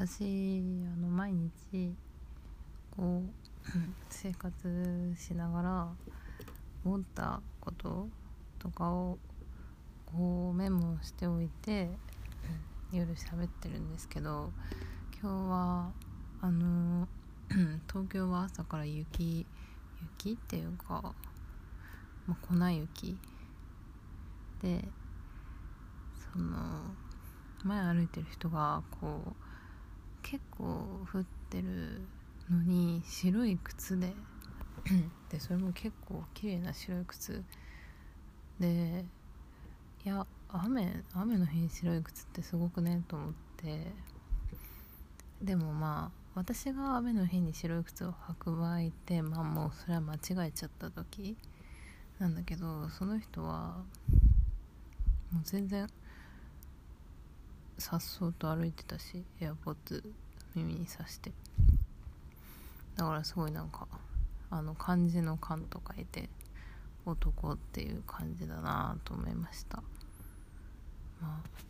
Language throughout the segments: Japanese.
私あの毎日こう 生活しながら思ったこととかをこうメモしておいて夜喋ってるんですけど今日はあの 東京は朝から雪雪っていうか、まあ、粉雪でその前歩いてる人がこう結構降ってるのに白い靴で。でそれも結構綺麗な白い靴で。いや雨雨の日に白い靴ってすごくねと思って。でもまあ私が雨の日に白い靴を履く場合ってまあもうそれは間違えちゃった時なんだけどその人はもう全然さっそうと歩いてたしエアポッツ耳にさして。だからすごいなんかあの漢字の「漢」と書いて男っていう感じだなと思いました。まあ。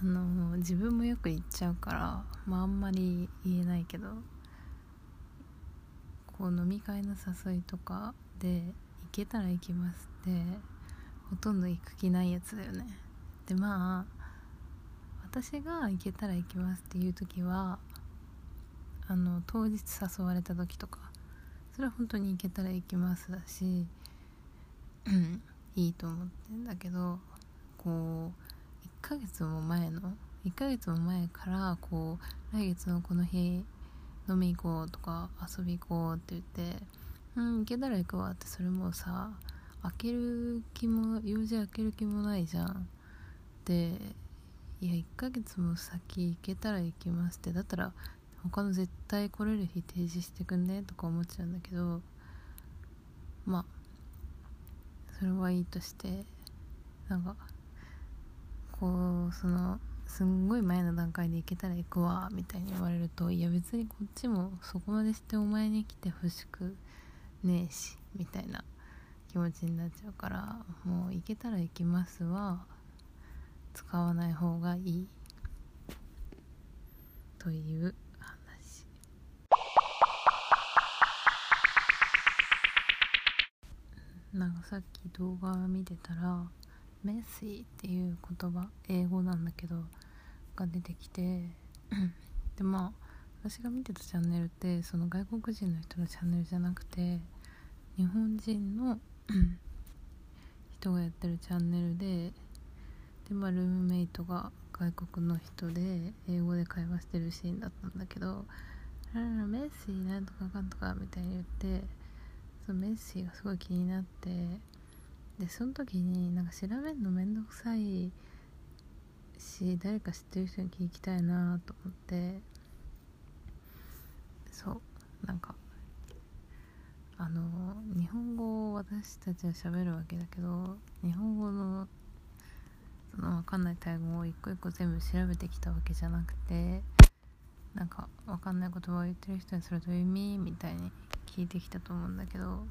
あの自分もよく言っちゃうから、まあ、あんまり言えないけど。こう飲み会の誘いとかで行けたら行きますってほとんど行く気ないやつだよね。でまあ私が行けたら行きますっていう時はあの当日誘われた時とかそれは本当に行けたら行きますだしいいと思ってんだけどこう1ヶ月も前の1ヶ月も前からこう来月のこの日飲み行こうとか遊び行こうって言ってうん行けたら行くわってそれもさ開ける気も用事開ける気もないじゃんでいや1ヶ月も先行けたら行きますってだったら他の絶対来れる日提示してくんねとか思っちゃうんだけどまあそれはいいとしてなんかこうそのすんごい前の段階で行けたら行くわみたいに言われるといや別にこっちもそこまでしてお前に来てほしくねえしみたいな気持ちになっちゃうからもう行けたら行きますは使わない方がいい。という話。なんかさっき動画見てたらメッシーっていう言葉英語なんだけどが出てきて でまあ私が見てたチャンネルってその外国人の人のチャンネルじゃなくて日本人の 人がやってるチャンネルででまあルームメイトが外国の人で英語で会話してるシーンだったんだけど「ララメッシーなんとかかんとか」みたいに言ってそのメッシーがすごい気になってでその時になんか調べるのめんどくさいし誰か知ってる人に聞きたいなと思って。そう。なんかあの日本語を私たちは喋るわけだけど日本語のその分かんない単語を一個一個全部調べてきたわけじゃなくてなんか分かんない言葉を言ってる人にそれどういう意味みたいに聞いてきたと思うんだけど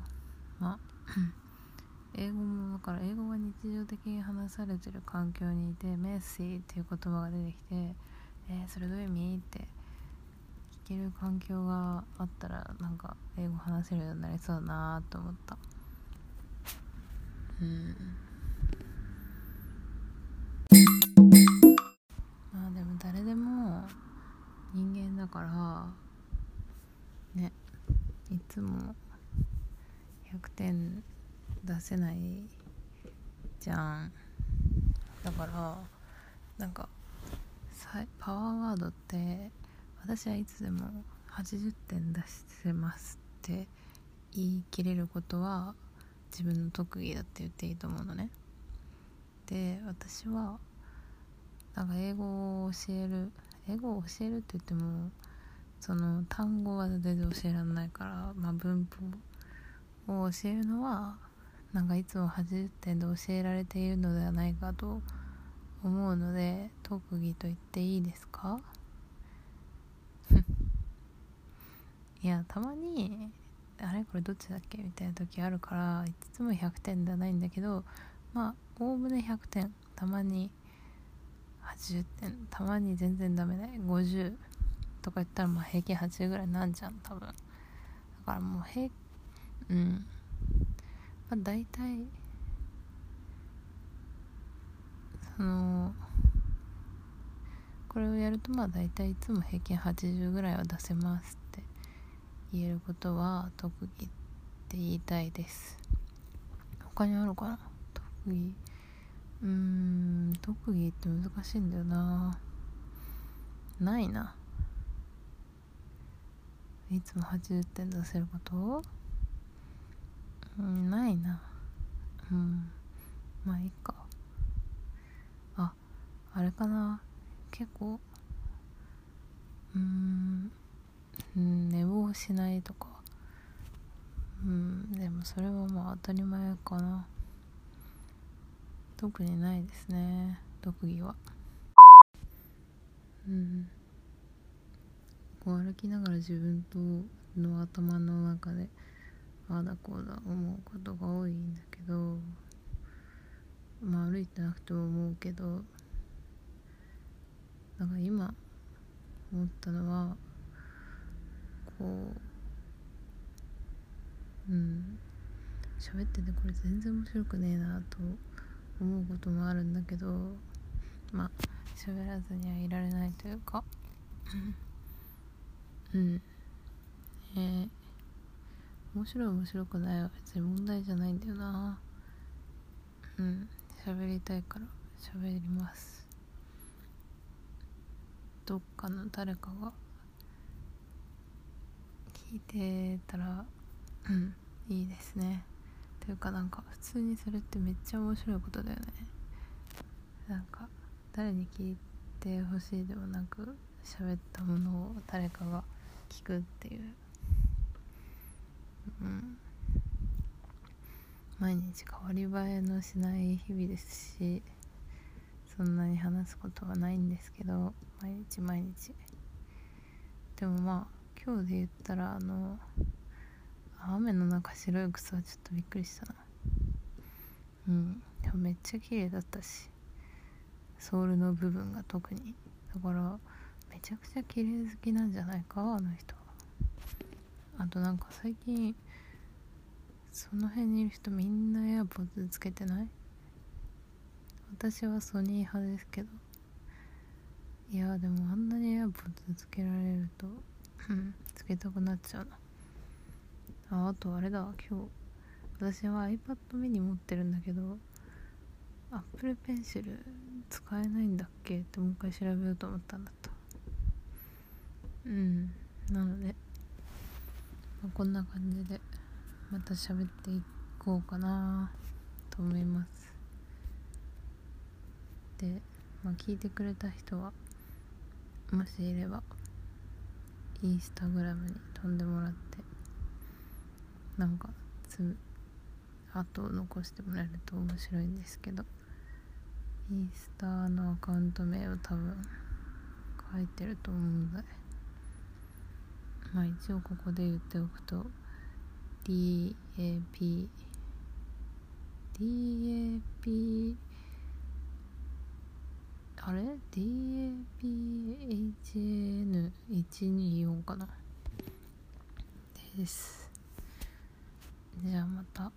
まあ英語もだから英語が日常的に話されてる環境にいてメッシーっていう言葉が出てきてえー、それどういう意味って聞ける環境があったらなんか英語話せるようになりそうだなと思った。うん。まあでも誰でも人間だからねいつも100点出せないじゃん。だからなんかパワーワードって私はいつでも80点出せますって言い切れることは自分の特技だって言っていいと思うのね。で私はなんか英語を教える英語を教えるって言ってもその単語は全然教えられないから、まあ、文法を教えるのはなんかいつも80点で教えられているのではないかと思うので特技と言っていいですか？いやたまにあれこれどっちだっけみたいな時あるからいつも100点ではないんだけどまあおおむね100点たまに80点たまに全然ダメだよ。50とか言ったらまあ平均80ぐらいなんじゃん多分。だからもう平うん。まあ大体そのこれをやるとまあ大体いつも平均80ぐらいは出せますって言えることは特技って言いたいです。他にあるかな？特技。うーん特技って難しいんだよな。ないな。いつも80点出せること？うんないな。うんまあいいか。ああれかな。結構。うーん寝坊しないとか。うんでもそれはまあ当たり前かな。特にないですね。特技は。うん。こう歩きながら自分との頭の中であだこうだ思うことが多いんだけどまあ歩いてなくても思うけどなんか今思ったのはこううん喋っててこれ全然面白くねえなと思うこともあるんだけどまあ喋らずにはいられないというかうん。えー、面白い面白くないは別に問題じゃないんだよな。うん喋りたいから。喋ります。どっかの誰かが聞いてたらうんいいですね。というかなんか普通にそれってめっちゃ面白いことだよね。なんか誰に聞いてほしいでもなく喋ったものを誰かが聞くっていう。うん。毎日変わり映えのしない日々ですしそんなに話すことはないんですけど毎日毎日。でもまあ今日で言ったらあの雨の中白い草はちょっとびっくりしたな。うん。でもめっちゃ綺麗だったしソールの部分が特に。だからめちゃくちゃ綺麗好きなんじゃないかあの人は。あとなんか最近その辺にいる人みんなエアポッズつけてない？私はソニー派ですけど。いやでもあんなにエアポッズつけられるとうんつけたくなっちゃうな。ああとあれだ今日。私は iPad mini 持ってるんだけど Apple Pencil 使えないんだっけ？ってもう一回調べようと思ったんだったうんなので、まあ、こんな感じでまた喋っていこうかなと思います。で、まあ、聞いてくれた人はもしいればインスタグラムに飛んでもらってなんかつ後を残してもらえると面白いんですけどインスタのアカウント名を多分書いてると思うのでまあ一応ここで言っておくと DAP DAP あれ ?DAPHN124 かな？ですじゃあまた。